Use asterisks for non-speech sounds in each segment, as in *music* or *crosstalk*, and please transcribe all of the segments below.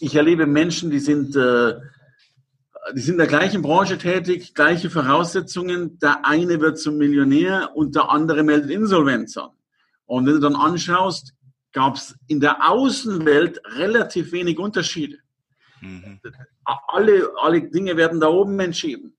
ich erlebe Menschen, die sind, äh, die sind in der gleichen Branche tätig, gleiche Voraussetzungen. Der eine wird zum Millionär und der andere meldet Insolvenz an. Und wenn du dann anschaust, gab es in der Außenwelt relativ wenig Unterschiede. Mhm. Alle, alle Dinge werden da oben entschieden.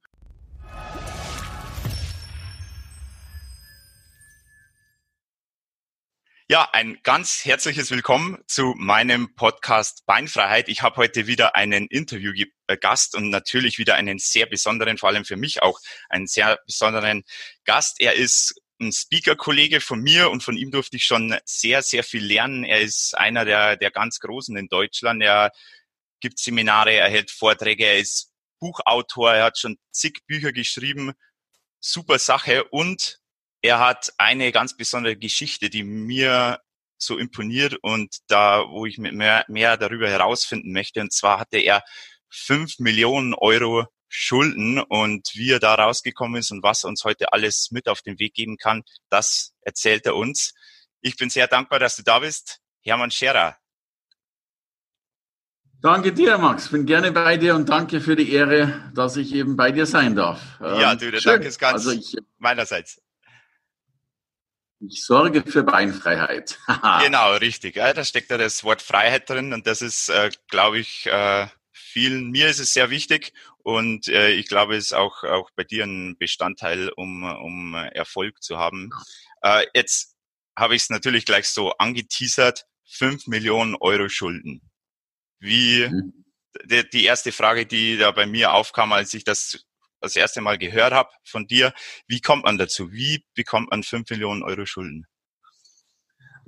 Ja, ein ganz herzliches Willkommen zu meinem Podcast Beinfreiheit. Ich habe heute wieder einen Interviewgast und natürlich wieder einen sehr besonderen, vor allem für mich auch einen sehr besonderen Gast. Er ist ein Speaker-Kollege von mir und von ihm durfte ich schon sehr, sehr viel lernen. Er ist einer der, der ganz Großen in Deutschland. Er gibt Seminare, er hält Vorträge, er ist Buchautor, er hat schon zig Bücher geschrieben. Super Sache und er hat eine ganz besondere Geschichte, die mir so imponiert und da, wo ich mehr, mehr darüber herausfinden möchte. Und zwar hatte er fünf Millionen Euro Schulden und wie er da rausgekommen ist und was er uns heute alles mit auf den Weg geben kann, das erzählt er uns. Ich bin sehr dankbar, dass du da bist. Hermann Scherer. Danke dir, Max. Bin gerne bei dir und danke für die Ehre, dass ich eben bei dir sein darf. Ja, ähm, du, der Dank ist ganz also ich, meinerseits. Ich sorge für Beinfreiheit. *laughs* genau, richtig. da steckt ja das Wort Freiheit drin und das ist, äh, glaube ich, äh, vielen, mir ist es sehr wichtig und äh, ich glaube, es ist auch, auch bei dir ein Bestandteil, um, um Erfolg zu haben. Äh, jetzt habe ich es natürlich gleich so angeteasert, fünf Millionen Euro Schulden. Wie, mhm. die, die erste Frage, die da bei mir aufkam, als ich das das erste Mal gehört habe von dir. Wie kommt man dazu? Wie bekommt man fünf Millionen Euro Schulden?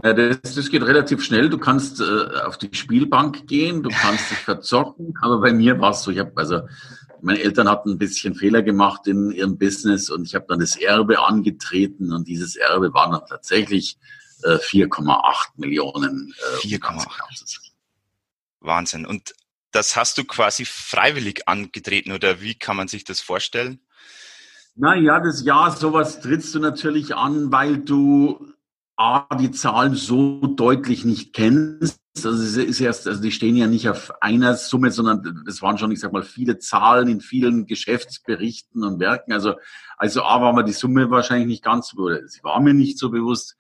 Ja, das, das geht relativ schnell. Du kannst äh, auf die Spielbank gehen, du kannst dich verzocken. *laughs* Aber bei mir war es so, ich habe also meine Eltern hatten ein bisschen Fehler gemacht in ihrem Business und ich habe dann das Erbe angetreten und dieses Erbe waren dann tatsächlich äh, 4,8 Millionen. Äh, 4,8. Wahnsinn. Und das hast du quasi freiwillig angetreten oder wie kann man sich das vorstellen? Naja, das Jahr, sowas trittst du natürlich an, weil du A, die Zahlen so deutlich nicht kennst. Also es ist erst, also die stehen ja nicht auf einer Summe, sondern es waren schon, ich sag mal, viele Zahlen in vielen Geschäftsberichten und Werken. Also, also A war mir die Summe wahrscheinlich nicht ganz, oder sie war mir nicht so bewusst.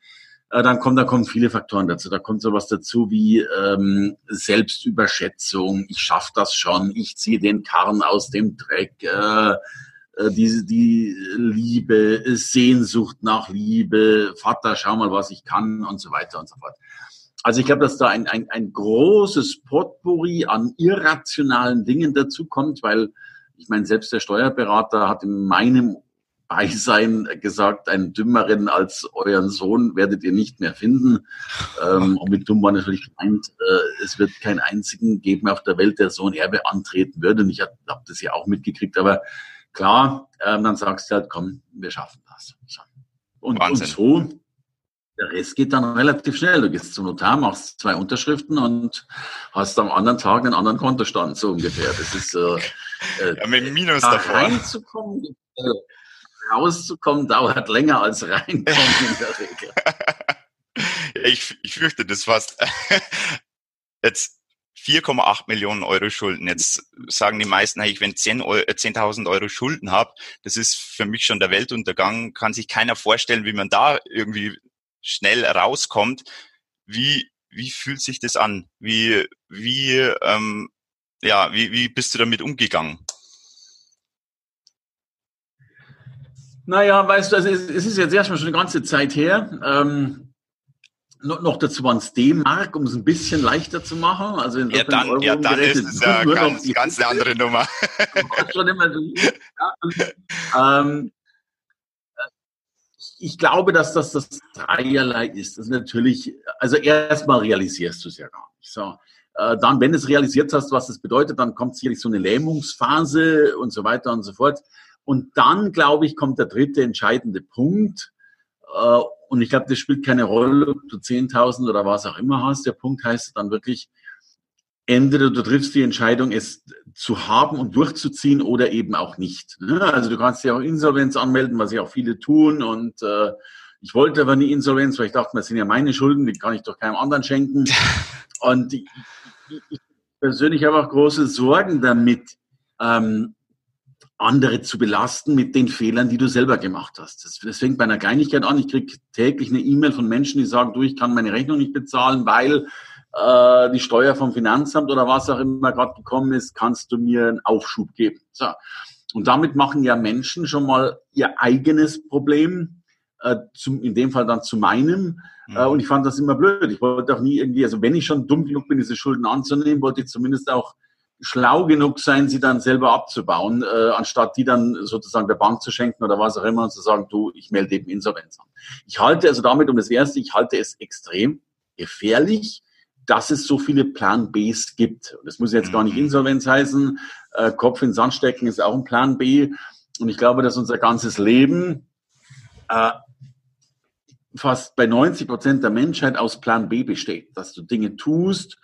Äh, dann kommen, da kommen viele Faktoren dazu. Da kommt sowas dazu wie ähm, Selbstüberschätzung, ich schaff das schon, ich ziehe den Karren aus dem Dreck, äh, äh, die, die Liebe, Sehnsucht nach Liebe, Vater, schau mal, was ich kann und so weiter und so fort. Also ich glaube, dass da ein, ein, ein großes Potpourri an irrationalen Dingen dazu kommt, weil ich meine, selbst der Steuerberater hat in meinem Beisein gesagt, einen dümmeren als euren Sohn werdet ihr nicht mehr finden. Ähm, und *laughs* mit dumm war natürlich gemeint, äh, es wird keinen einzigen geben auf der Welt, der so ein Erbe antreten würde. Und ich habe hab das ja auch mitgekriegt. Aber klar, ähm, dann sagst du halt, komm, wir schaffen das. Und, und so, der Rest geht dann relativ schnell. Du gehst zum Notar, machst zwei Unterschriften und hast am anderen Tag einen anderen Kontostand, so ungefähr. Das ist äh, äh *laughs* ja, mit Minus da davor. reinzukommen. Rauszukommen dauert länger als reinkommen in der Regel. *laughs* ich, ich fürchte das fast. *laughs* Jetzt 4,8 Millionen Euro Schulden. Jetzt sagen die meisten, hey, wenn 10.000 10 äh, Euro Schulden habe, das ist für mich schon der Weltuntergang. Kann sich keiner vorstellen, wie man da irgendwie schnell rauskommt. Wie, wie fühlt sich das an? Wie, wie, ähm, ja, wie, wie bist du damit umgegangen? Naja, weißt du, also es, es ist jetzt erstmal schon eine ganze Zeit her. Ähm, noch, noch dazu waren es D-Mark, um es ein bisschen leichter zu machen. Also ja, dann, Euro ja, dann ist es ja ganz, ganz eine andere Nummer. *laughs* schon immer so, ja. ähm, ich glaube, dass das das dreierlei ist. Das ist natürlich, also erstmal realisierst du es ja gar nicht. So. Äh, dann, wenn du es realisiert hast, was das bedeutet, dann kommt sicherlich so eine Lähmungsphase und so weiter und so fort. Und dann, glaube ich, kommt der dritte entscheidende Punkt. Äh, und ich glaube, das spielt keine Rolle, ob du 10.000 oder was auch immer hast. Der Punkt heißt dann wirklich, entweder du triffst die Entscheidung, es zu haben und durchzuziehen oder eben auch nicht. Ne? Also du kannst ja auch Insolvenz anmelden, was ja auch viele tun. Und äh, ich wollte aber nie Insolvenz, weil ich dachte, das sind ja meine Schulden, die kann ich doch keinem anderen schenken. *laughs* Und ich, ich, persönlich habe auch große Sorgen damit, ähm, andere zu belasten mit den Fehlern, die du selber gemacht hast. Das, das fängt bei einer Kleinigkeit an. Ich kriege täglich eine E-Mail von Menschen, die sagen, du, ich kann meine Rechnung nicht bezahlen, weil äh, die Steuer vom Finanzamt oder was auch immer gerade gekommen ist, kannst du mir einen Aufschub geben. So. Und damit machen ja Menschen schon mal ihr eigenes Problem, äh, zum, in dem Fall dann zu meinem. Mhm. Äh, und ich fand das immer blöd. Ich wollte auch nie irgendwie, also wenn ich schon dumm genug bin, diese Schulden anzunehmen, wollte ich zumindest auch schlau genug sein, sie dann selber abzubauen, äh, anstatt die dann sozusagen der Bank zu schenken oder was auch immer und zu sagen, du, ich melde eben Insolvenz an. Ich halte also damit um das Erste, ich halte es extrem gefährlich, dass es so viele Plan Bs gibt. Und das muss jetzt gar nicht mhm. Insolvenz heißen. Äh, Kopf in Sand stecken ist auch ein Plan B. Und ich glaube, dass unser ganzes Leben äh, fast bei 90 Prozent der Menschheit aus Plan B besteht. Dass du Dinge tust,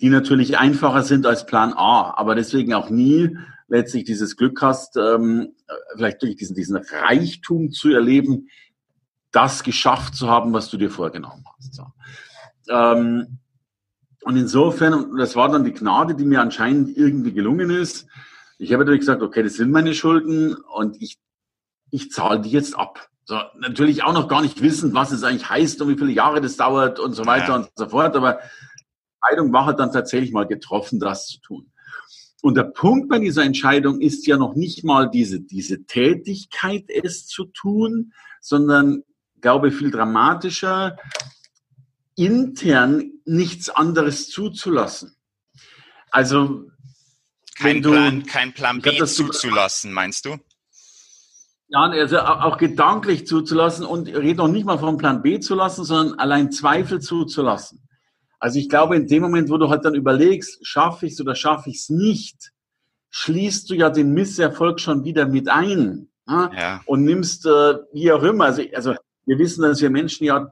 die natürlich einfacher sind als Plan A, aber deswegen auch nie letztlich dieses Glück hast, ähm, vielleicht durch diesen, diesen Reichtum zu erleben, das geschafft zu haben, was du dir vorgenommen hast. So. Ähm, und insofern, das war dann die Gnade, die mir anscheinend irgendwie gelungen ist. Ich habe natürlich gesagt, okay, das sind meine Schulden und ich, ich zahle die jetzt ab. So, natürlich auch noch gar nicht wissend, was es eigentlich heißt und wie viele Jahre das dauert und so weiter ja. und so fort. Aber Entscheidung war halt dann tatsächlich mal getroffen, das zu tun. Und der Punkt bei dieser Entscheidung ist ja noch nicht mal diese, diese Tätigkeit, es zu tun, sondern, glaube ich, viel dramatischer, intern nichts anderes zuzulassen. Also kein du, Plan, kein Plan B glaub, zuzulassen, meinst du? Ja, also auch gedanklich zuzulassen und rede noch nicht mal vom Plan B zu lassen, sondern allein Zweifel zuzulassen. Also ich glaube, in dem Moment, wo du halt dann überlegst, schaffe ich es oder schaffe ich es nicht, schließt du ja den Misserfolg schon wieder mit ein ja. und nimmst äh, wie auch immer. Also, also wir wissen, dass wir Menschen ja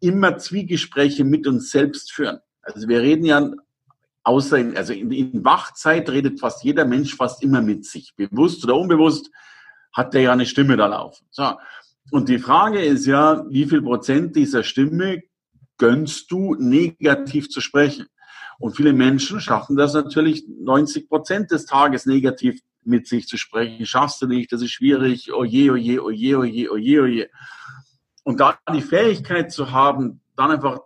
immer Zwiegespräche mit uns selbst führen. Also wir reden ja, außer in, also in, in Wachzeit redet fast jeder Mensch fast immer mit sich. Bewusst oder unbewusst hat der ja eine Stimme da laufen. So. Und die Frage ist ja, wie viel Prozent dieser Stimme gönnst du negativ zu sprechen? Und viele Menschen schaffen das natürlich 90 Prozent des Tages negativ mit sich zu sprechen. Schaffst du nicht, das ist schwierig, oje, oje, oje, oje, oje, oje. Und da die Fähigkeit zu haben, dann einfach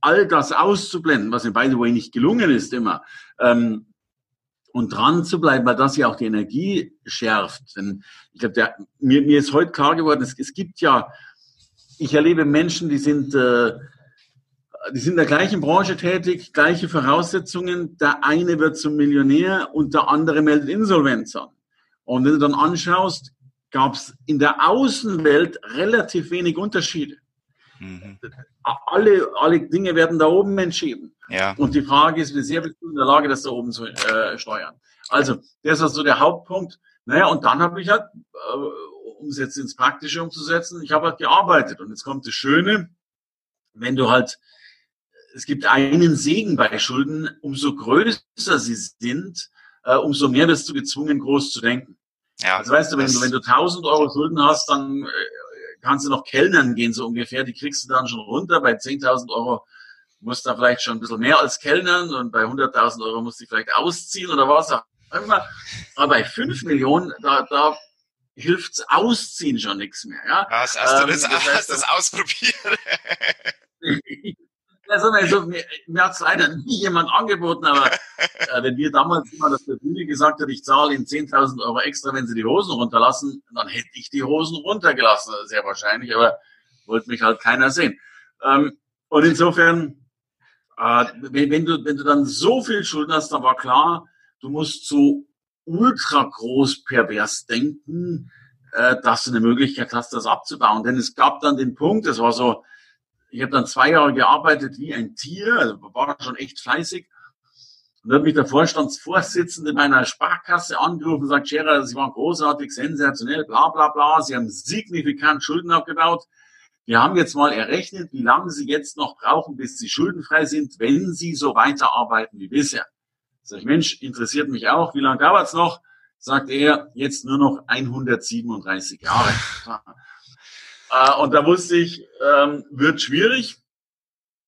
all das auszublenden, was in by the way nicht gelungen ist immer, ähm, und dran zu bleiben, weil das ja auch die Energie schärft. Denn ich glaube, mir, mir ist heute klar geworden, es, es gibt ja, ich erlebe Menschen, die sind, äh, die sind in der gleichen Branche tätig, gleiche Voraussetzungen. Der eine wird zum Millionär und der andere meldet Insolvenz an. Und wenn du dann anschaust, gab es in der Außenwelt relativ wenig Unterschiede. Mhm. Alle, alle Dinge werden da oben entschieden. Ja. Und die Frage ist, wie sehr bist du in der Lage, das da oben zu äh, steuern? Also, das ist so der Hauptpunkt. Naja, und dann habe ich halt, äh, um es jetzt ins Praktische umzusetzen, ich habe halt gearbeitet. Und jetzt kommt das Schöne, wenn du halt, es gibt einen Segen bei Schulden, umso größer sie sind, äh, umso mehr wirst du gezwungen, groß zu denken. Ja, also weißt du, wenn du, wenn du 1000 Euro Schulden hast, dann äh, kannst du noch Kellnern gehen, so ungefähr. Die kriegst du dann schon runter. Bei 10.000 Euro musst du da vielleicht schon ein bisschen mehr als Kellnern und bei 100.000 Euro musst du vielleicht ausziehen oder was auch immer. Aber bei 5 Millionen, da, da hilft's Ausziehen schon nichts mehr. Ja? Hast, hast ähm, du das, das heißt, hast das ausprobiert? *laughs* Also, also, mir, mir hat es leider *laughs* nie jemand angeboten, aber *laughs* äh, wenn wir damals immer das der Bühne gesagt hat, ich zahle Ihnen 10.000 Euro extra, wenn Sie die Hosen runterlassen, dann hätte ich die Hosen runtergelassen, sehr wahrscheinlich, aber wollte mich halt keiner sehen. Ähm, und insofern, äh, wenn, wenn, du, wenn du dann so viel Schulden hast, dann war klar, du musst so ultra groß pervers denken, äh, dass du eine Möglichkeit hast, das abzubauen. Denn es gab dann den Punkt, das war so, ich habe dann zwei Jahre gearbeitet wie ein Tier, also war schon echt fleißig. Und dann hat mich der Vorstandsvorsitzende meiner Sparkasse angerufen und gesagt, Scherer, Sie waren großartig, sensationell, bla bla bla. Sie haben signifikant Schulden abgebaut. Wir haben jetzt mal errechnet, wie lange Sie jetzt noch brauchen, bis Sie schuldenfrei sind, wenn Sie so weiterarbeiten wie bisher. Sag ich, Mensch, interessiert mich auch. Wie lange dauert's noch? Sagt er, jetzt nur noch 137 Jahre. Äh, und da wusste ich, ähm, wird schwierig.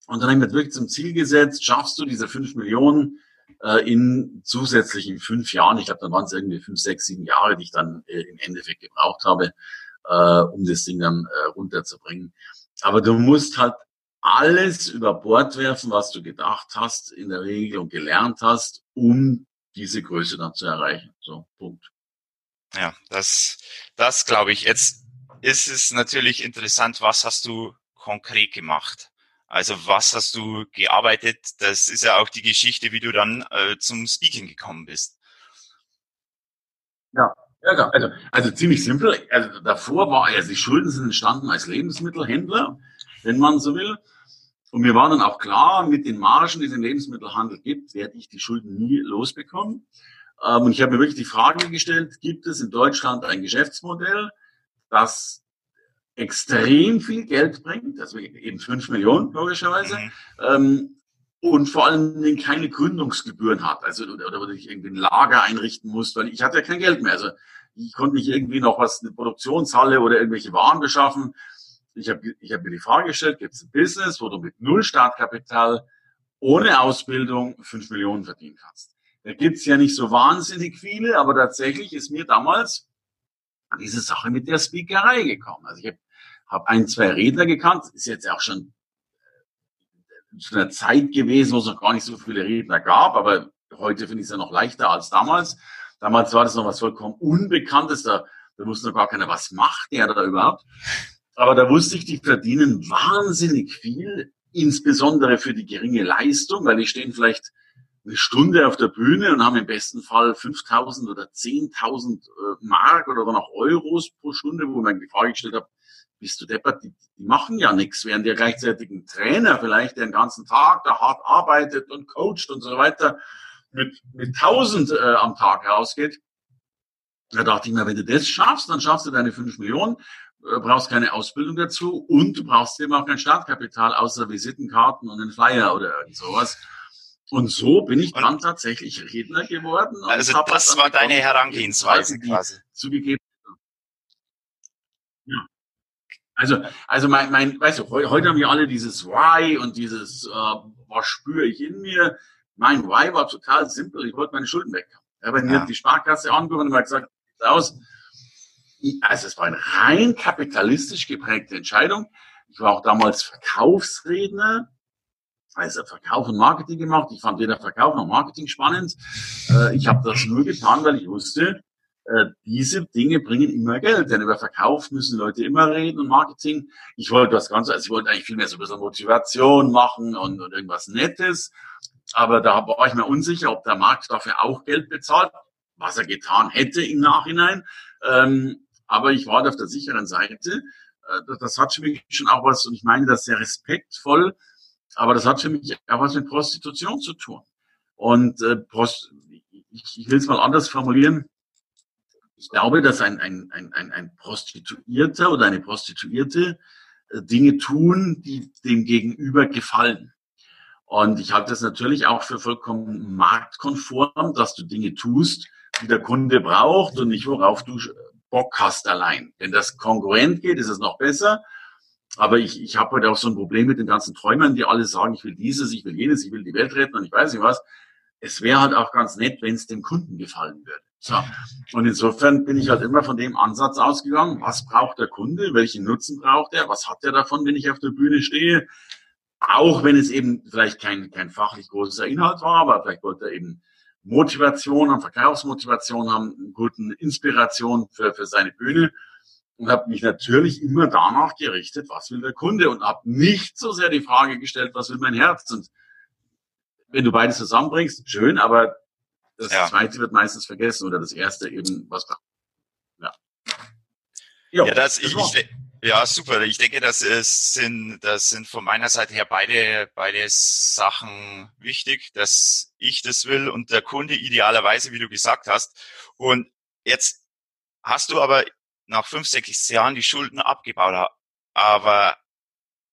Und dann haben wir wirklich zum Ziel gesetzt, schaffst du diese fünf Millionen äh, in zusätzlichen fünf Jahren, ich glaube, dann waren es irgendwie fünf, sechs, sieben Jahre, die ich dann äh, im Endeffekt gebraucht habe, äh, um das Ding dann äh, runterzubringen. Aber du musst halt alles über Bord werfen, was du gedacht hast in der Regel und gelernt hast, um diese Größe dann zu erreichen. So, Punkt. Ja, das, das glaube ich. Jetzt ist es natürlich interessant, was hast du konkret gemacht? Also was hast du gearbeitet? Das ist ja auch die Geschichte, wie du dann äh, zum Speaking gekommen bist. Ja, ja, also, also ziemlich simpel. Also davor war, also die Schulden sind entstanden als Lebensmittelhändler, wenn man so will. Und mir war dann auch klar, mit den Margen, die es im Lebensmittelhandel gibt, werde ich die Schulden nie losbekommen. Ähm, und ich habe mir wirklich die Frage gestellt, gibt es in Deutschland ein Geschäftsmodell, das extrem viel Geld bringt, also eben fünf Millionen logischerweise, mhm. ähm, und vor allen Dingen keine Gründungsgebühren hat, also oder, oder ich irgendwie ein Lager einrichten muss, weil ich hatte ja kein Geld mehr. Also ich konnte nicht irgendwie noch was, eine Produktionshalle oder irgendwelche Waren beschaffen. Ich habe ich hab mir die Frage gestellt, gibt es ein Business, wo du mit null Startkapital ohne Ausbildung fünf Millionen verdienen kannst? Da gibt's ja nicht so wahnsinnig viele, aber tatsächlich ist mir damals diese Sache mit der Speakerei gekommen. Also ich habe hab ein, zwei Redner gekannt, ist jetzt auch schon zu einer Zeit gewesen, wo es noch gar nicht so viele Redner gab, aber heute finde ich es ja noch leichter als damals. Damals war das noch was vollkommen Unbekanntes, da, da wusste noch gar keiner, was macht der da überhaupt. Aber da wusste ich, die verdienen wahnsinnig viel, insbesondere für die geringe Leistung, weil die stehen vielleicht eine Stunde auf der Bühne und haben im besten Fall 5.000 oder 10.000 äh, Mark oder dann auch Euros pro Stunde, wo man die Frage gestellt habe, bist du deppert, die, die machen ja nichts, während der gleichzeitig ein Trainer vielleicht, der den ganzen Tag da hart arbeitet und coacht und so weiter, mit, mit 1000 äh, am Tag rausgeht. Da dachte ich mir, wenn du das schaffst, dann schaffst du deine 5 Millionen, äh, brauchst keine Ausbildung dazu und du brauchst eben auch kein Startkapital außer Visitenkarten und einen Flyer oder irgend sowas. Und so bin ich dann tatsächlich Redner geworden. Also das war deine Herangehensweise quasi. Zugegeben. Ja. Also, also mein, mein, weißt du, heute haben wir alle dieses Why und dieses, äh, was spüre ich in mir. Mein Why war total simpel. Ich wollte meine Schulden weg. Habe mir die Sparkasse angerufen und mal gesagt, aus. Also es war eine rein kapitalistisch geprägte Entscheidung. Ich war auch damals Verkaufsredner also Verkauf und Marketing gemacht. Ich fand weder Verkauf noch Marketing spannend. Äh, ich habe das nur getan, weil ich wusste, äh, diese Dinge bringen immer Geld. Denn über Verkauf müssen Leute immer reden und Marketing. Ich wollte das Ganze, also ich wollte eigentlich viel mehr so ein bisschen Motivation machen und, und irgendwas Nettes. Aber da war ich mir unsicher, ob der Markt dafür auch Geld bezahlt, was er getan hätte im Nachhinein. Ähm, aber ich war auf der sicheren Seite. Äh, das hat für mich schon auch was, und ich meine das sehr respektvoll, aber das hat für mich auch was mit Prostitution zu tun. Und äh, Prost ich, ich will es mal anders formulieren. Ich glaube, dass ein, ein, ein, ein, Prostituierter oder eine Prostituierte äh, Dinge tun, die dem Gegenüber gefallen. Und ich halte das natürlich auch für vollkommen marktkonform, dass du Dinge tust, die der Kunde braucht und nicht worauf du Bock hast allein. Wenn das konkurrent geht, ist es noch besser. Aber ich, ich habe heute auch so ein Problem mit den ganzen Träumern, die alle sagen, ich will dieses, ich will jenes, ich will die Welt retten und ich weiß nicht was. Es wäre halt auch ganz nett, wenn es dem Kunden gefallen würde. So. Und insofern bin ich halt immer von dem Ansatz ausgegangen, was braucht der Kunde, welchen Nutzen braucht er, was hat er davon, wenn ich auf der Bühne stehe. Auch wenn es eben vielleicht kein, kein fachlich großer Inhalt war, aber vielleicht wollte er eben Motivation haben, Verkaufsmotivation haben, guten Inspiration für, für seine Bühne und habe mich natürlich immer danach gerichtet, was will der Kunde und habe nicht so sehr die Frage gestellt, was will mein Herz. Und wenn du beides zusammenbringst, schön, aber das ja. zweite wird meistens vergessen oder das erste eben, was ja. Jo, ja, das, das ich, ich, ja, super. Ich denke, das ist, sind, das sind von meiner Seite her beide, beide Sachen wichtig, dass ich das will und der Kunde idealerweise, wie du gesagt hast. Und jetzt hast du aber nach fünf, sechs Jahren die Schulden abgebaut Aber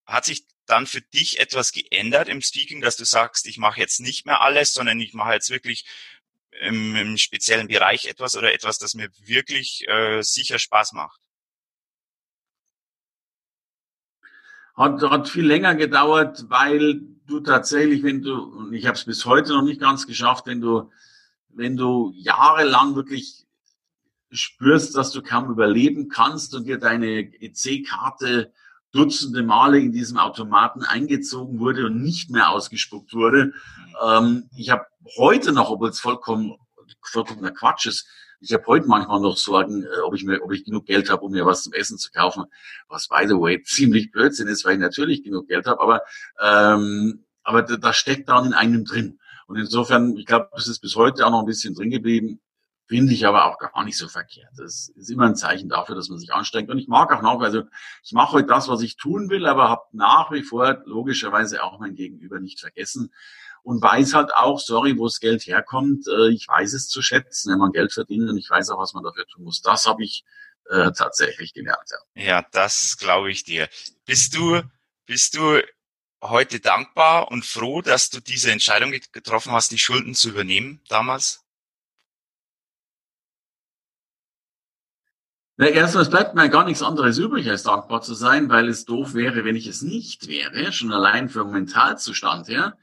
hat sich dann für dich etwas geändert im Speaking, dass du sagst, ich mache jetzt nicht mehr alles, sondern ich mache jetzt wirklich im, im speziellen Bereich etwas oder etwas, das mir wirklich äh, sicher Spaß macht? hat, hat viel länger gedauert, weil du tatsächlich, wenn du, und ich habe es bis heute noch nicht ganz geschafft, wenn du, wenn du jahrelang wirklich spürst, dass du kaum überleben kannst und dir deine EC-Karte Dutzende Male in diesem Automaten eingezogen wurde und nicht mehr ausgespuckt wurde. Ähm, ich habe heute noch, obwohl es vollkommen vollkommener Quatsch ist, ich habe heute manchmal noch Sorgen, äh, ob ich mir, ob ich genug Geld habe, um mir was zum Essen zu kaufen, was by the way ziemlich Blödsinn ist, weil ich natürlich genug Geld habe, aber ähm, aber da, steckt dann in einem drin. Und insofern, ich glaube, das ist bis heute auch noch ein bisschen drin geblieben. Finde ich aber auch gar nicht so verkehrt. Das ist immer ein Zeichen dafür, dass man sich anstrengt. Und ich mag auch nach, also ich mache heute das, was ich tun will, aber habe nach wie vor logischerweise auch mein Gegenüber nicht vergessen und weiß halt auch, sorry, wo das Geld herkommt, äh, ich weiß es zu schätzen, wenn man Geld verdient und ich weiß auch, was man dafür tun muss. Das habe ich äh, tatsächlich gelernt. Ja, ja das glaube ich dir. Bist du, bist du heute dankbar und froh, dass du diese Entscheidung getroffen hast, die Schulden zu übernehmen damals? Na, erstmal, es bleibt mir gar nichts anderes übrig, als dankbar zu sein, weil es doof wäre, wenn ich es nicht wäre, schon allein vom Mentalzustand her.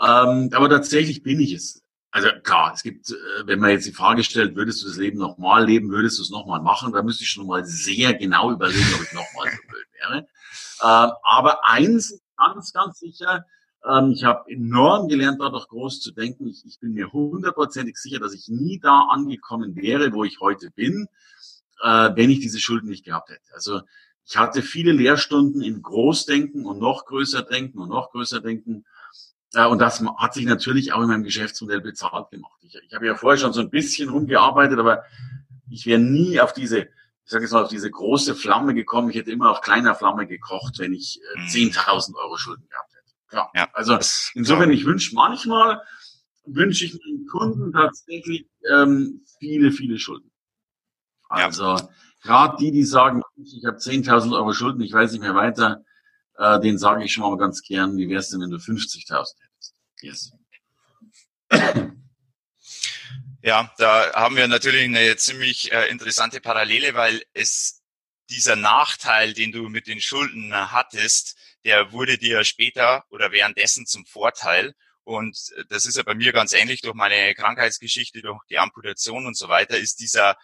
Ähm, aber tatsächlich bin ich es. Also klar, es gibt, äh, wenn man jetzt die Frage stellt, würdest du das Leben nochmal leben, würdest du es nochmal machen, da müsste ich schon mal sehr genau überlegen, ob ich nochmal so blöd wäre. Ähm, aber eins ganz, ganz sicher, ähm, ich habe enorm gelernt, dadurch groß zu denken. Ich, ich bin mir hundertprozentig sicher, dass ich nie da angekommen wäre, wo ich heute bin, äh, wenn ich diese Schulden nicht gehabt hätte. Also ich hatte viele Lehrstunden in Großdenken und noch größer denken und noch größer denken. Äh, und das hat sich natürlich auch in meinem Geschäftsmodell bezahlt gemacht. Ich, ich habe ja vorher schon so ein bisschen rumgearbeitet, aber ich wäre nie auf diese, ich sage jetzt mal, auf diese große Flamme gekommen. Ich hätte immer auf kleiner Flamme gekocht, wenn ich äh, 10.000 mhm. Euro Schulden gehabt hätte. Klar. Ja, also insofern, ich wünsche manchmal, wünsche ich meinen Kunden tatsächlich ähm, viele, viele Schulden. Also ja. gerade die, die sagen, ich habe 10.000 Euro Schulden, ich weiß nicht mehr weiter, äh, den sage ich schon mal ganz gern, wie wär's denn, wenn du 50.000 hättest? Yes. Ja, da haben wir natürlich eine ziemlich äh, interessante Parallele, weil es dieser Nachteil, den du mit den Schulden hattest, der wurde dir später oder währenddessen zum Vorteil. Und das ist ja bei mir ganz ähnlich durch meine Krankheitsgeschichte, durch die Amputation und so weiter, ist dieser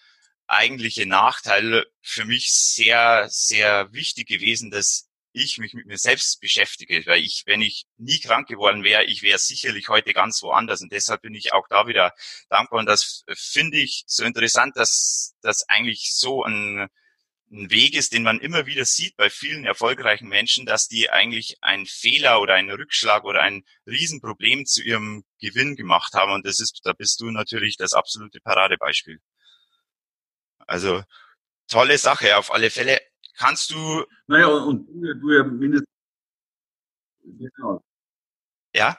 eigentliche Nachteil für mich sehr, sehr wichtig gewesen, dass ich mich mit mir selbst beschäftige, weil ich, wenn ich nie krank geworden wäre, ich wäre sicherlich heute ganz woanders. Und deshalb bin ich auch da wieder dankbar. Und das finde ich so interessant, dass das eigentlich so ein, ein Weg ist, den man immer wieder sieht bei vielen erfolgreichen Menschen, dass die eigentlich einen Fehler oder einen Rückschlag oder ein Riesenproblem zu ihrem Gewinn gemacht haben. Und das ist, da bist du natürlich das absolute Paradebeispiel. Also tolle Sache auf alle Fälle. Kannst du. Naja, und du, du ja mindestens. Genau. Ja?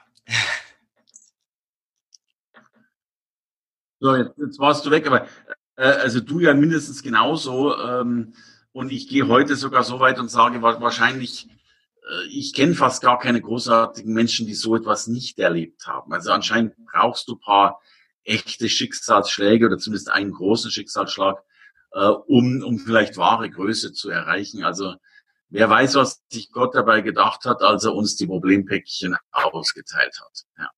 So, jetzt, jetzt warst du weg, aber äh, also du ja mindestens genauso. Ähm, und ich gehe heute sogar so weit und sage, wahrscheinlich, äh, ich kenne fast gar keine großartigen Menschen, die so etwas nicht erlebt haben. Also anscheinend brauchst du paar echte Schicksalsschläge oder zumindest einen großen Schicksalsschlag, äh, um, um vielleicht wahre Größe zu erreichen. Also wer weiß, was sich Gott dabei gedacht hat, als er uns die Problempäckchen ausgeteilt hat. Ja.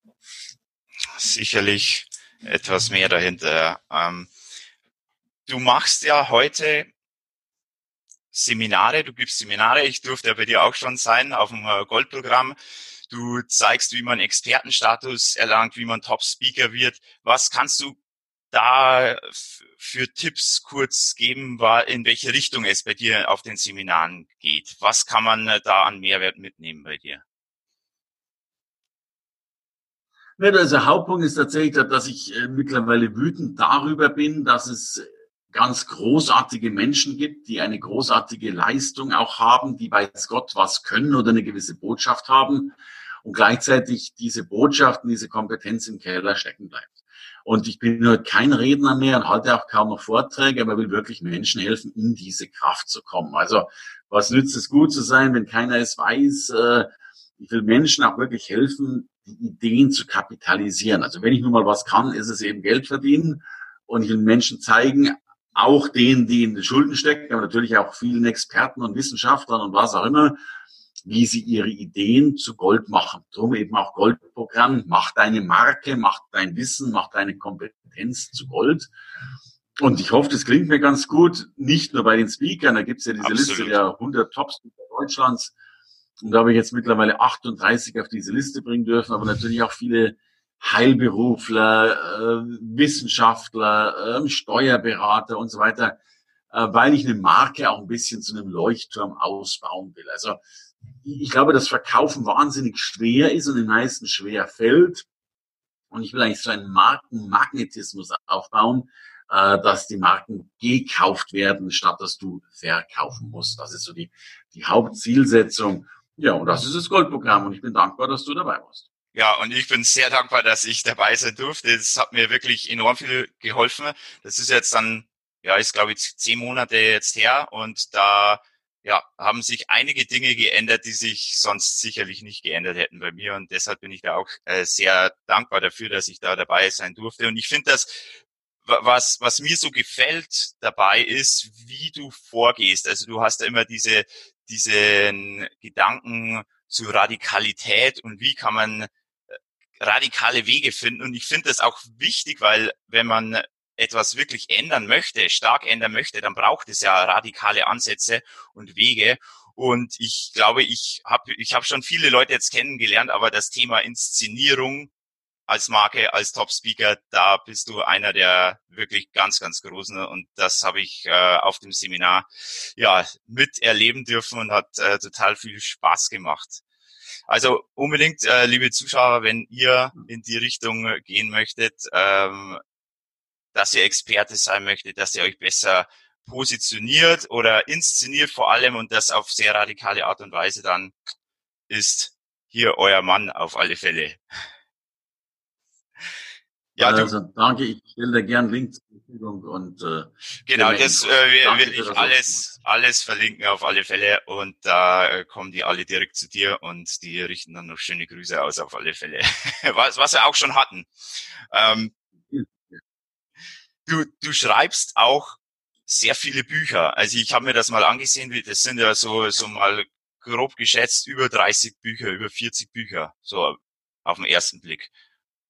Sicherlich etwas mehr dahinter. Ähm, du machst ja heute Seminare, du gibst Seminare, ich durfte ja bei dir auch schon sein auf dem äh, Goldprogramm. Du zeigst, wie man Expertenstatus erlangt, wie man Top-Speaker wird. Was kannst du da für Tipps kurz geben, war, in welche Richtung es bei dir auf den Seminaren geht? Was kann man äh, da an Mehrwert mitnehmen bei dir? Ja, also Hauptpunkt ist tatsächlich, dass ich äh, mittlerweile wütend darüber bin, dass es ganz großartige Menschen gibt, die eine großartige Leistung auch haben, die weiß Gott was können oder eine gewisse Botschaft haben und gleichzeitig diese Botschaft und diese Kompetenz im Keller stecken bleibt. Und ich bin heute kein Redner mehr und halte auch kaum noch Vorträge, aber will wirklich Menschen helfen, in diese Kraft zu kommen. Also was nützt es, gut zu sein, wenn keiner es weiß? Äh, ich will Menschen auch wirklich helfen, die Ideen zu kapitalisieren. Also wenn ich nun mal was kann, ist es eben Geld verdienen. Und ich will Menschen zeigen, auch denen, die in den Schulden stecken, aber natürlich auch vielen Experten und Wissenschaftlern und was auch immer, wie sie ihre Ideen zu Gold machen. Darum eben auch Goldprogramm. Mach deine Marke, mach dein Wissen, mach deine Kompetenz zu Gold. Und ich hoffe, das klingt mir ganz gut. Nicht nur bei den Speakern. Da gibt es ja diese Absolut. Liste der 100 Top-Speaker Deutschlands. Und da habe ich jetzt mittlerweile 38 auf diese Liste bringen dürfen, aber natürlich auch viele Heilberufler, äh, Wissenschaftler, äh, Steuerberater und so weiter, äh, weil ich eine Marke auch ein bisschen zu einem Leuchtturm ausbauen will. Also ich glaube, dass Verkaufen wahnsinnig schwer ist und den meisten schwer fällt. Und ich will eigentlich so einen Markenmagnetismus aufbauen, äh, dass die Marken gekauft werden, statt dass du verkaufen musst. Das ist so die, die Hauptzielsetzung. Ja, und das ist das Goldprogramm und ich bin dankbar, dass du dabei warst. Ja, und ich bin sehr dankbar, dass ich dabei sein durfte. Es hat mir wirklich enorm viel geholfen. Das ist jetzt dann, ja, ist glaube ich zehn Monate jetzt her und da ja, haben sich einige Dinge geändert, die sich sonst sicherlich nicht geändert hätten bei mir. Und deshalb bin ich da auch äh, sehr dankbar dafür, dass ich da dabei sein durfte. Und ich finde das, was, was mir so gefällt dabei ist, wie du vorgehst. Also du hast da immer diese, diesen Gedanken zu Radikalität und wie kann man äh, radikale Wege finden. Und ich finde das auch wichtig, weil wenn man etwas wirklich ändern möchte, stark ändern möchte, dann braucht es ja radikale Ansätze und Wege. Und ich glaube, ich habe ich hab schon viele Leute jetzt kennengelernt, aber das Thema Inszenierung als Marke, als Top-Speaker, da bist du einer der wirklich ganz, ganz Großen. Und das habe ich äh, auf dem Seminar ja miterleben dürfen und hat äh, total viel Spaß gemacht. Also unbedingt, äh, liebe Zuschauer, wenn ihr in die Richtung gehen möchtet, ähm, dass ihr Experte sein möchtet, dass ihr euch besser positioniert oder inszeniert vor allem und das auf sehr radikale Art und Weise, dann ist hier euer Mann auf alle Fälle. Ja, also danke, ich stelle dir gern Link zur Verfügung und äh, genau, das äh, will ich alles alles verlinken auf alle Fälle und da äh, kommen die alle direkt zu dir und die richten dann noch schöne Grüße aus auf alle Fälle, *laughs* was was wir auch schon hatten. Ähm, du du schreibst auch sehr viele Bücher. Also ich habe mir das mal angesehen, wie das sind ja so so mal grob geschätzt über 30 Bücher, über 40 Bücher, so auf den ersten Blick.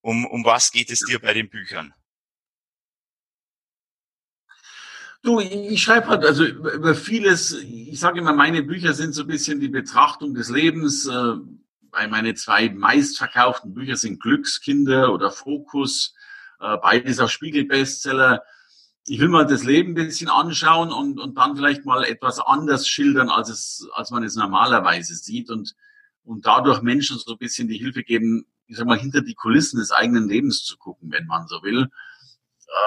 Um, um was geht es dir bei den Büchern? Du, ich schreibe halt also über vieles, ich sage immer, meine Bücher sind so ein bisschen die Betrachtung des Lebens. Äh, meine zwei meistverkauften Bücher sind Glückskinder oder Fokus, äh, beides auch Spiegel-Bestseller. Ich will mal das Leben ein bisschen anschauen und, und dann vielleicht mal etwas anders schildern, als, es, als man es normalerweise sieht und, und dadurch Menschen so ein bisschen die Hilfe geben, ich sag mal, hinter die Kulissen des eigenen Lebens zu gucken, wenn man so will.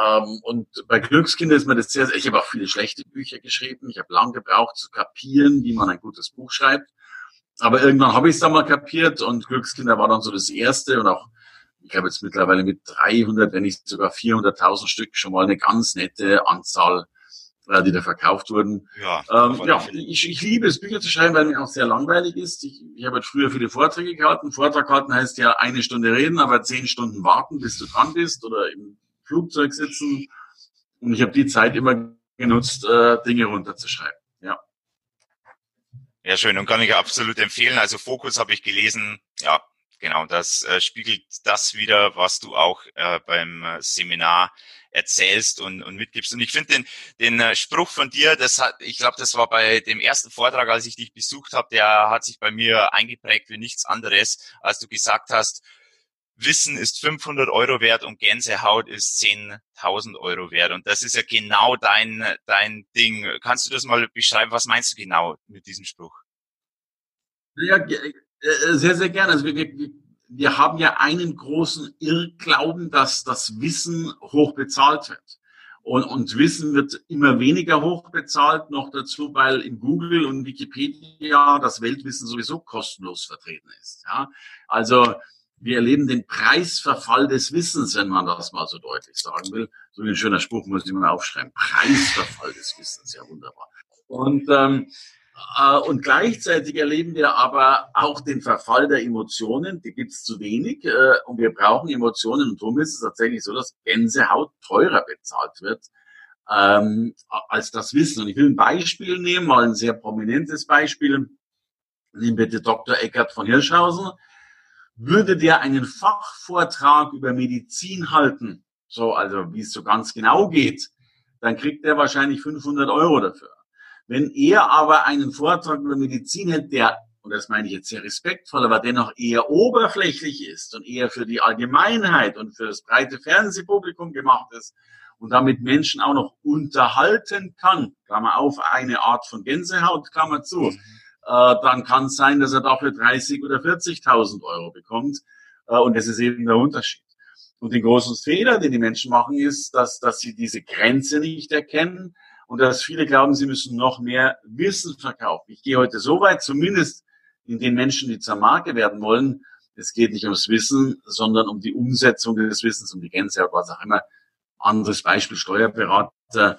Ähm, und bei Glückskinder ist mir das sehr, ich habe auch viele schlechte Bücher geschrieben. Ich habe lange gebraucht zu kapieren, wie man ein gutes Buch schreibt. Aber irgendwann habe ich es dann mal kapiert und Glückskinder war dann so das erste und auch, ich habe jetzt mittlerweile mit 300, wenn nicht sogar 400.000 Stück schon mal eine ganz nette Anzahl äh, die da verkauft wurden. Ja, ähm, ja ich, ich liebe es, Bücher zu schreiben, weil mir auch sehr langweilig ist. Ich, ich habe halt früher viele Vorträge gehalten. Vortrag halten heißt ja eine Stunde reden, aber zehn Stunden warten, bis du dran bist oder im Flugzeug sitzen. Und ich habe die Zeit immer genutzt, äh, Dinge runterzuschreiben. Ja. Ja, schön und kann ich absolut empfehlen. Also Fokus habe ich gelesen. Ja, genau. Das äh, spiegelt das wieder, was du auch äh, beim äh, Seminar erzählst und, und mitgibst. Und ich finde den, den äh, Spruch von dir, das hat, ich glaube, das war bei dem ersten Vortrag, als ich dich besucht habe, der hat sich bei mir eingeprägt wie nichts anderes, als du gesagt hast, Wissen ist 500 Euro wert und Gänsehaut ist 10.000 Euro wert. Und das ist ja genau dein, dein Ding. Kannst du das mal beschreiben? Was meinst du genau mit diesem Spruch? Ja, sehr, sehr gerne. Also wir, wir, wir haben ja einen großen Irrglauben, dass das Wissen hoch bezahlt wird. Und, und Wissen wird immer weniger hoch bezahlt, noch dazu, weil in Google und Wikipedia das Weltwissen sowieso kostenlos vertreten ist. Ja? Also wir erleben den Preisverfall des Wissens, wenn man das mal so deutlich sagen will. So ein schöner Spruch muss ich mal aufschreiben. Preisverfall des Wissens, ja wunderbar. Und ähm, äh, und gleichzeitig erleben wir aber auch den Verfall der Emotionen, die gibt's zu wenig äh, und wir brauchen Emotionen und darum ist es tatsächlich so, dass Gänsehaut teurer bezahlt wird ähm, als das Wissen. Und ich will ein Beispiel nehmen, mal ein sehr prominentes Beispiel. nimm bitte Dr. Eckert von Hirschhausen, würde der einen Fachvortrag über Medizin halten, so, also wie es so ganz genau geht, dann kriegt er wahrscheinlich 500 Euro dafür. Wenn er aber einen Vortrag über Medizin hält, der, und das meine ich jetzt sehr respektvoll, aber dennoch eher oberflächlich ist und eher für die Allgemeinheit und für das breite Fernsehpublikum gemacht ist und damit Menschen auch noch unterhalten kann, Klammer auf, eine Art von Gänsehaut, Klammer zu, mhm. äh, dann kann es sein, dass er dafür 30 oder 40.000 Euro bekommt. Äh, und das ist eben der Unterschied. Und den großen Fehler, den die Menschen machen, ist, dass, dass sie diese Grenze nicht erkennen und dass viele glauben, sie müssen noch mehr Wissen verkaufen. Ich gehe heute so weit, zumindest in den Menschen, die zur Marke werden wollen. Es geht nicht ums Wissen, sondern um die Umsetzung des Wissens, um die Gänse oder was auch immer. Anderes Beispiel, Steuerberater,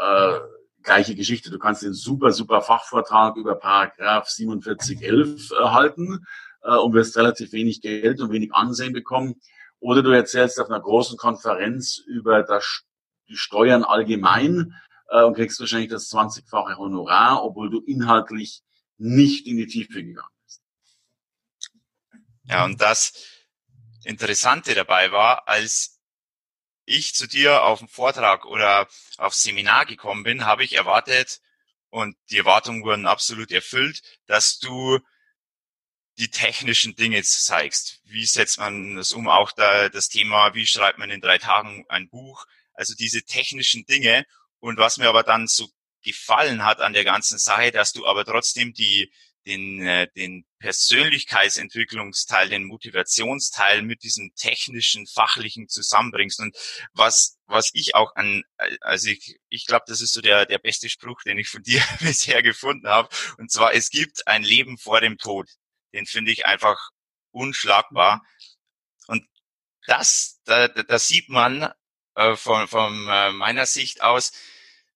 äh, gleiche Geschichte. Du kannst den super, super Fachvortrag über Paragraph 4711 erhalten äh, und wirst relativ wenig Geld und wenig Ansehen bekommen. Oder du erzählst auf einer großen Konferenz über das, die Steuern allgemein äh, und kriegst wahrscheinlich das 20-fache Honorar, obwohl du inhaltlich nicht in die Tiefe gegangen bist. Ja, und das Interessante dabei war, als ich zu dir auf dem Vortrag oder aufs Seminar gekommen bin, habe ich erwartet, und die Erwartungen wurden absolut erfüllt, dass du die technischen Dinge zeigst. Wie setzt man das um? Auch da, das Thema, wie schreibt man in drei Tagen ein Buch? Also diese technischen Dinge. Und was mir aber dann so gefallen hat an der ganzen Sache, dass du aber trotzdem die, den, äh, den Persönlichkeitsentwicklungsteil, den Motivationsteil mit diesem technischen, fachlichen zusammenbringst. Und was, was ich auch an, also ich, ich glaube, das ist so der, der beste Spruch, den ich von *laughs* dir bisher gefunden habe. Und zwar, es gibt ein Leben vor dem Tod den finde ich einfach unschlagbar. Und das, da, da sieht man äh, von, von äh, meiner Sicht aus,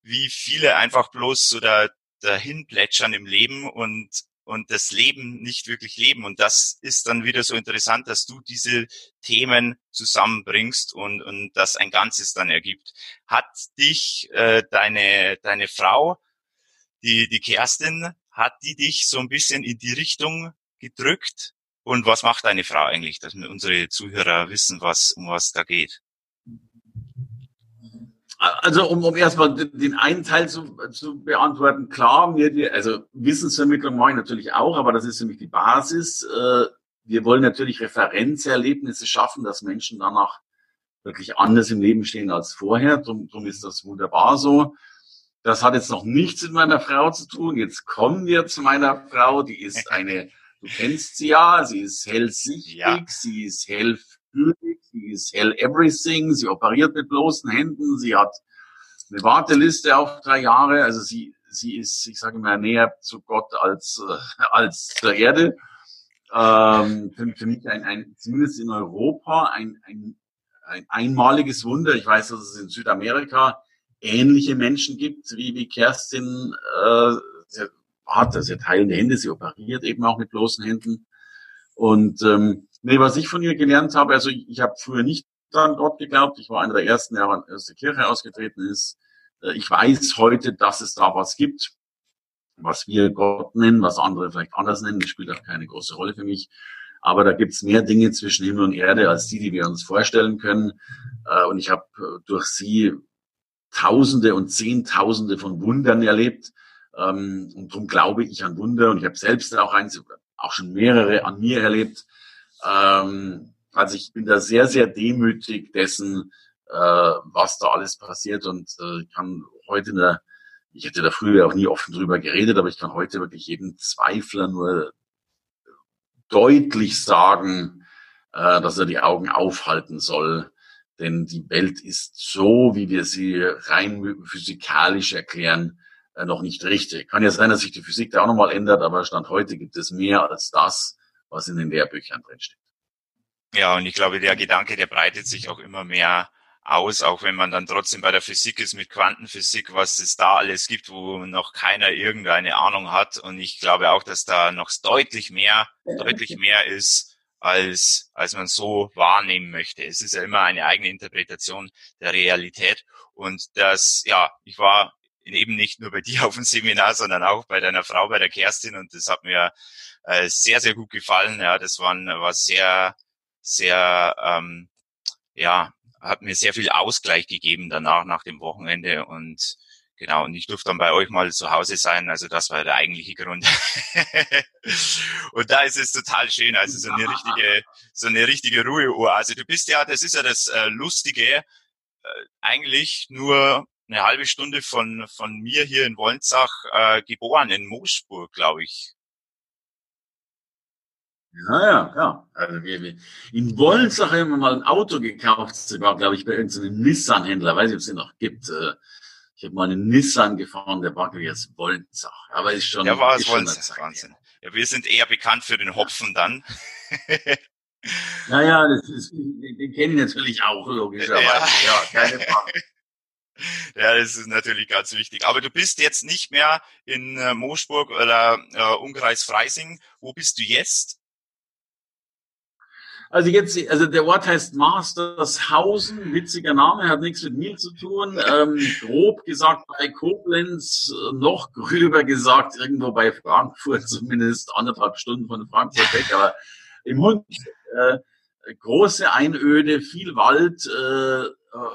wie viele einfach bloß so da, dahin plätschern im Leben und und das Leben nicht wirklich leben. Und das ist dann wieder so interessant, dass du diese Themen zusammenbringst und, und das ein Ganzes dann ergibt. Hat dich äh, deine, deine Frau, die, die Kerstin, hat die dich so ein bisschen in die Richtung gedrückt? Und was macht deine Frau eigentlich, dass unsere Zuhörer wissen, was, um was da geht? Also um, um erstmal den einen Teil zu, zu beantworten, klar, wir, also Wissensvermittlung mache ich natürlich auch, aber das ist nämlich die Basis. Äh, wir wollen natürlich Referenzerlebnisse schaffen, dass Menschen danach wirklich anders im Leben stehen als vorher. Darum, darum ist das wunderbar so. Das hat jetzt noch nichts mit meiner Frau zu tun. Jetzt kommen wir zu meiner Frau. Die ist *laughs* eine Du kennst sie ja, sie ist hellsichtig, ja. sie ist hellfühlig, sie ist hell everything, sie operiert mit bloßen Händen, sie hat eine Warteliste auf drei Jahre, also sie, sie ist, ich sage mal, näher zu Gott als, äh, als zur Erde. Ähm, für, mich ein, ein, zumindest in Europa ein, ein, ein einmaliges Wunder. Ich weiß, dass es in Südamerika ähnliche Menschen gibt, wie, wie Kerstin äh, hat, also sie heilende Hände, sie operiert eben auch mit bloßen Händen. Und ähm, nee, was ich von ihr gelernt habe, also ich, ich habe früher nicht an Gott geglaubt, ich war einer der ersten, der aus der Kirche ausgetreten ist. Äh, ich weiß heute, dass es da was gibt, was wir Gott nennen, was andere vielleicht anders nennen, das spielt auch keine große Rolle für mich. Aber da gibt's mehr Dinge zwischen Himmel und Erde als die, die wir uns vorstellen können. Äh, und ich habe äh, durch sie Tausende und Zehntausende von Wundern erlebt. Ähm, und darum glaube ich an Wunder und ich habe selbst auch eins, auch schon mehrere an mir erlebt. Ähm, also ich bin da sehr, sehr demütig dessen, äh, was da alles passiert und äh, kann heute eine, ich hätte da früher auch nie offen drüber geredet, aber ich kann heute wirklich jedem Zweifler nur deutlich sagen, äh, dass er die Augen aufhalten soll. Denn die Welt ist so, wie wir sie rein physikalisch erklären, äh, noch nicht richtig. Kann ja sein, dass sich die Physik da auch nochmal ändert, aber Stand heute gibt es mehr als das, was in den Lehrbüchern drinsteht. Ja, und ich glaube, der Gedanke, der breitet sich auch immer mehr aus, auch wenn man dann trotzdem bei der Physik ist mit Quantenphysik, was es da alles gibt, wo noch keiner irgendeine Ahnung hat. Und ich glaube auch, dass da noch deutlich mehr, deutlich mehr ist, als, als man so wahrnehmen möchte. Es ist ja immer eine eigene Interpretation der Realität. Und das, ja, ich war eben nicht nur bei *laughs* dir auf dem Seminar, sondern auch bei deiner Frau, bei der Kerstin. Und das hat mir äh, sehr, sehr gut gefallen. Ja, das waren, war sehr, sehr, ähm, ja, hat mir sehr viel Ausgleich gegeben danach, nach dem Wochenende. Und Genau, und ich durfte dann bei euch mal zu Hause sein. Also das war der eigentliche Grund. *laughs* und da ist es total schön. Also so eine richtige, so eine richtige Ruheuhr. Also du bist ja, das ist ja das äh, Lustige, äh, eigentlich nur eine halbe Stunde von, von mir hier in Wolnzach äh, geboren, in Moosburg, glaube ich. Ja, ja, ja. Also wir, wir, in Wolnzach haben wir mal ein Auto gekauft, sogar, glaube ich, bei irgendeinem Nissan-Händler, weiß ich, ob es den noch gibt. Äh, ich habe mal einen Nissan gefahren, der war jetzt Wolzach. Aber ist schon. Der war es Wolzach, Wahnsinn. Ja, wir sind eher bekannt für den Hopfen dann. *laughs* naja, das ist, den kenne ich natürlich auch, logischerweise. Ja, ja keine Frage. *laughs* Ja, das ist natürlich ganz wichtig. Aber du bist jetzt nicht mehr in äh, Moosburg oder äh, Umkreis Freising. Wo bist du jetzt? Also jetzt, also der Ort heißt Mastershausen, witziger Name, hat nichts mit mir zu tun. *laughs* Ähm, grob gesagt bei Koblenz, noch gröber gesagt irgendwo bei Frankfurt, zumindest anderthalb Stunden von Frankfurt weg, *laughs* aber im Hund äh, große Einöde, viel Wald, äh,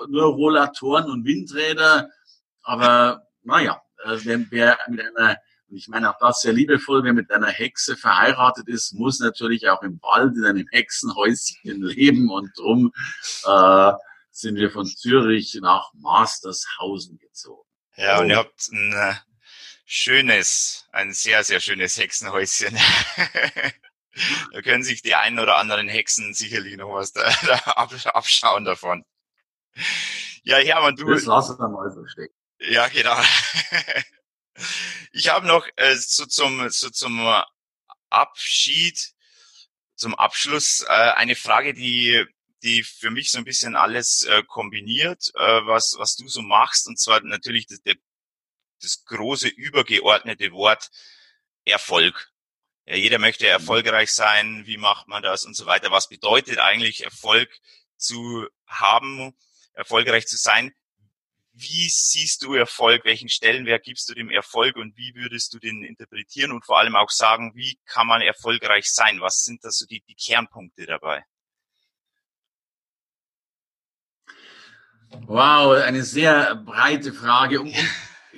nur Rollatoren und Windräder, aber naja, äh, wer, wer mit einer ich meine auch das sehr liebevoll, wer mit einer Hexe verheiratet ist, muss natürlich auch im Wald in einem Hexenhäuschen *laughs* leben und drum äh, sind wir von Zürich nach Mastershausen gezogen. Ja, und ihr habt ein äh, schönes, ein sehr, sehr schönes Hexenhäuschen. *laughs* da können sich die einen oder anderen Hexen sicherlich noch was da, *laughs* da abschauen davon. *laughs* Ja, Hermann, du. Das lassen wir mal so stecken. Ja, genau. *laughs* Ich habe noch äh, so zum, so zum Abschied, zum Abschluss äh, eine Frage, die die für mich so ein bisschen alles äh, kombiniert, äh, was was du so machst, und zwar natürlich das, das große übergeordnete Wort Erfolg. Ja, jeder möchte erfolgreich sein. Wie macht man das und so weiter? Was bedeutet eigentlich Erfolg zu haben, erfolgreich zu sein? Wie siehst du Erfolg? Welchen Stellenwert gibst du dem Erfolg und wie würdest du den interpretieren und vor allem auch sagen, wie kann man erfolgreich sein? Was sind da so die, die Kernpunkte dabei? Wow, eine sehr breite Frage. Und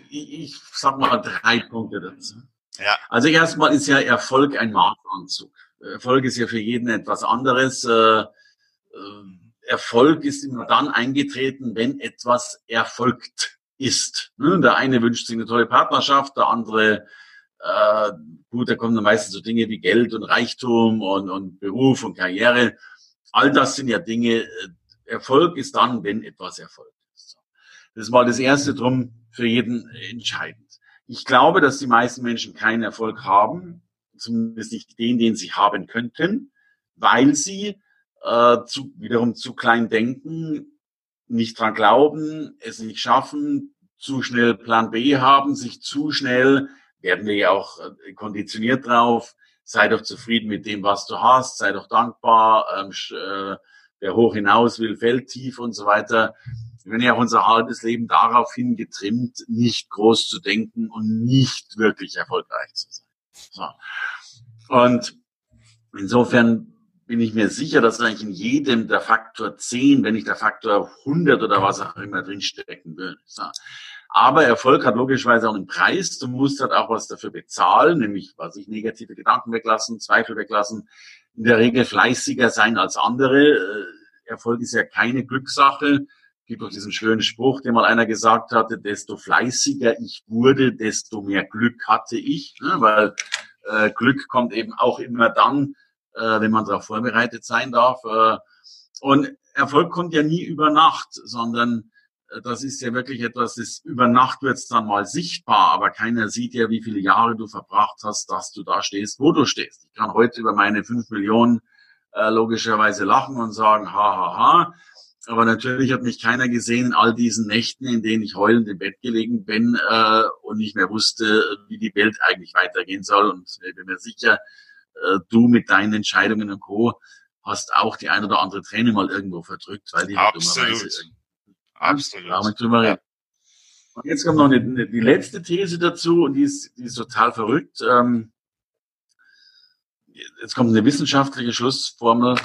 ich, ich sag mal drei Punkte dazu. Ja. Also erstmal ist ja Erfolg ein Marktanzug. Erfolg ist ja für jeden etwas anderes. Äh, äh, Erfolg ist immer dann eingetreten, wenn etwas erfolgt ist. Ne, der eine wünscht sich eine tolle Partnerschaft, der andere, äh, gut, da kommen dann meistens so Dinge wie Geld und Reichtum und, und Beruf und Karriere. All das sind ja Dinge, äh, Erfolg ist dann, wenn etwas erfolgt ist. Das ist mal das Erste drum für jeden entscheidend. Ich glaube, dass die meisten Menschen keinen Erfolg haben, zumindest nicht den, den sie haben könnten, weil sie äh, zu, wiederum zu klein denken, nicht dran glauben, es nicht schaffen, zu schnell Plan B haben, sich zu schnell, werden wir ja auch äh, konditioniert drauf, sei doch zufrieden mit dem, was du hast, sei doch dankbar, ähm, äh, wer hoch hinaus will, fällt tief und so weiter. Wir werden ja auch unser halbes Leben daraufhin getrimmt, nicht groß zu denken und nicht wirklich erfolgreich zu sein. So. Und insofern bin ich mir sicher, dass eigentlich in jedem der Faktor 10, wenn nicht der Faktor 100 oder was auch immer drinstecken würde. Aber Erfolg hat logischerweise auch einen Preis. Du musst halt auch was dafür bezahlen, nämlich was ich negative Gedanken weglassen, Zweifel weglassen, in der Regel fleißiger sein als andere. Äh, Erfolg ist ja keine Glückssache. Gibt auch diesen schönen Spruch, den mal einer gesagt hatte, desto fleißiger ich wurde, desto mehr Glück hatte ich, ne? weil äh, Glück kommt eben auch immer dann, äh, wenn man darauf vorbereitet sein darf. Äh, und Erfolg kommt ja nie über Nacht, sondern äh, das ist ja wirklich etwas, das über Nacht wird es dann mal sichtbar, aber keiner sieht ja, wie viele Jahre du verbracht hast, dass du da stehst, wo du stehst. Ich kann heute über meine fünf Millionen äh, logischerweise lachen und sagen, ha, ha, ha. Aber natürlich hat mich keiner gesehen in all diesen Nächten, in denen ich heulend im Bett gelegen bin äh, und nicht mehr wusste, wie die Welt eigentlich weitergehen soll. Und ich bin mir sicher, äh, du mit deinen Entscheidungen und Co. hast auch die ein oder andere Träne mal irgendwo verdrückt, weil die Absolut. Absolut. Drüber reden. Und jetzt kommt noch eine, eine, die letzte These dazu und die ist, die ist total verrückt. Ähm, jetzt kommt eine wissenschaftliche Schlussformel.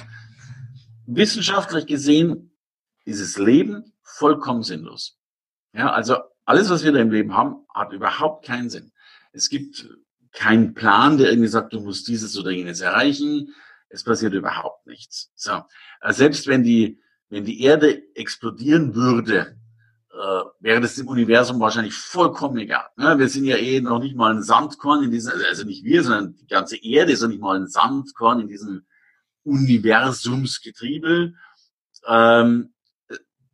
Wissenschaftlich gesehen ist das Leben vollkommen sinnlos. Ja, also alles, was wir da im Leben haben, hat überhaupt keinen Sinn. Es gibt keinen Plan, der irgendwie sagt, du musst dieses oder jenes erreichen. Es passiert überhaupt nichts. So. Also selbst wenn die, wenn die Erde explodieren würde, äh, wäre das dem Universum wahrscheinlich vollkommen egal. Ne? Wir sind ja eh noch nicht mal ein Sandkorn in diesem, also nicht wir, sondern die ganze Erde ist noch nicht mal ein Sandkorn in diesem Universumsgetriebe. Ähm,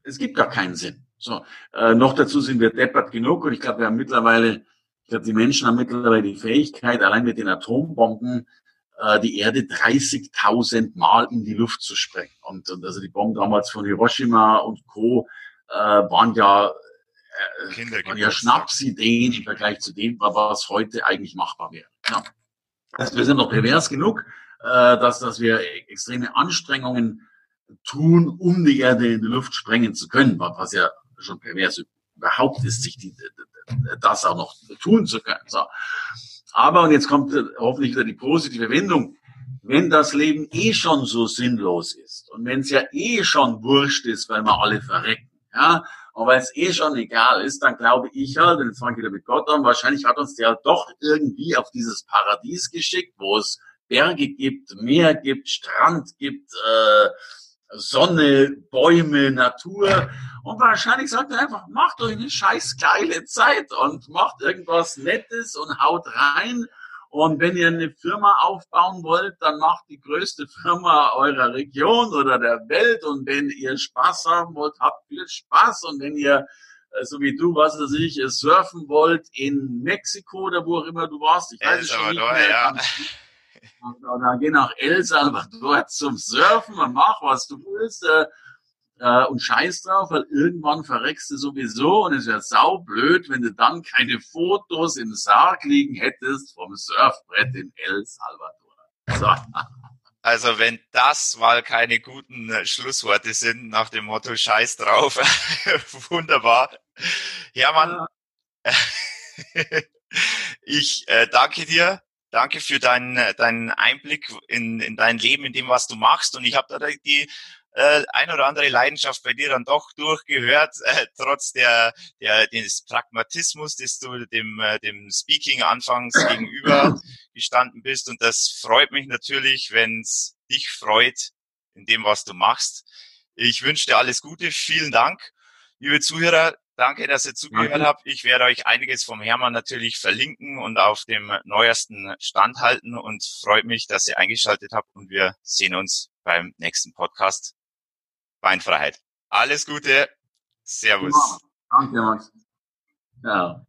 es gibt gar keinen Sinn. So, äh, noch dazu sind wir deppert genug und ich glaube, wir haben mittlerweile, ich glaube, die Menschen haben mittlerweile die Fähigkeit, allein mit den Atombomben äh, die Erde 30.000 Mal in die Luft zu sprengen. Und, und also die Bomben damals von Hiroshima und Co. Äh, waren ja äh, waren ja Schnapsideen im Vergleich zu dem, was heute eigentlich machbar wäre. Ja. Also wir sind noch pervers genug, äh, dass, dass wir extreme Anstrengungen tun, um die Erde in die Luft sprengen zu können, was ja schon pervers überhaupt ist, sich die, das auch noch tun zu können. So. Aber, und jetzt kommt hoffentlich wieder die positive Wendung, wenn das Leben eh schon so sinnlos ist und wenn es ja eh schon wurscht ist, weil wir alle verrecken, ja, und weil es eh schon egal ist, dann glaube ich halt, und jetzt fange ich wieder mit Gott an, wahrscheinlich hat uns der doch irgendwie auf dieses Paradies geschickt, wo es Berge gibt, Meer gibt, Strand gibt, äh, Sonne, Bäume, Natur. Und wahrscheinlich sagt er einfach, macht euch eine scheiß geile Zeit und macht irgendwas Nettes und haut rein. Und wenn ihr eine Firma aufbauen wollt, dann macht die größte Firma eurer Region oder der Welt. Und wenn ihr Spaß haben wollt, habt viel Spaß. Und wenn ihr, äh, so wie du, was weiß ich, surfen wollt in Mexiko oder wo auch immer du warst, ich weiß es schon nicht mehr, ja oder geh nach El Salvador zum Surfen und mach, was du willst. Äh, äh, und scheiß drauf, weil irgendwann verreckst du sowieso und es wäre saublöd, wenn du dann keine Fotos im Sarg liegen hättest vom Surfbrett in El Salvador. So. Also wenn das mal keine guten äh, Schlussworte sind nach dem Motto Scheiß drauf, *laughs* wunderbar. Hermann, ja. *laughs* ich äh, danke dir Danke für deinen, äh, deinen Einblick in, in dein Leben, in dem, was du machst. Und ich habe da die äh, ein oder andere Leidenschaft bei dir dann doch durchgehört, äh, trotz der, der des Pragmatismus, des du dem, äh, dem Speaking anfangs gegenüber gestanden bist. Und das freut mich natürlich, wenn es dich freut in dem, was du machst. Ich wünsche dir alles Gute. Vielen Dank. Liebe Zuhörer, Danke, dass ihr zugehört Danke. habt. Ich werde euch einiges vom Hermann natürlich verlinken und auf dem neuesten Stand halten und freut mich, dass ihr eingeschaltet habt und wir sehen uns beim nächsten Podcast Beinfreiheit. Alles Gute. Servus. Danke, Max. Ja.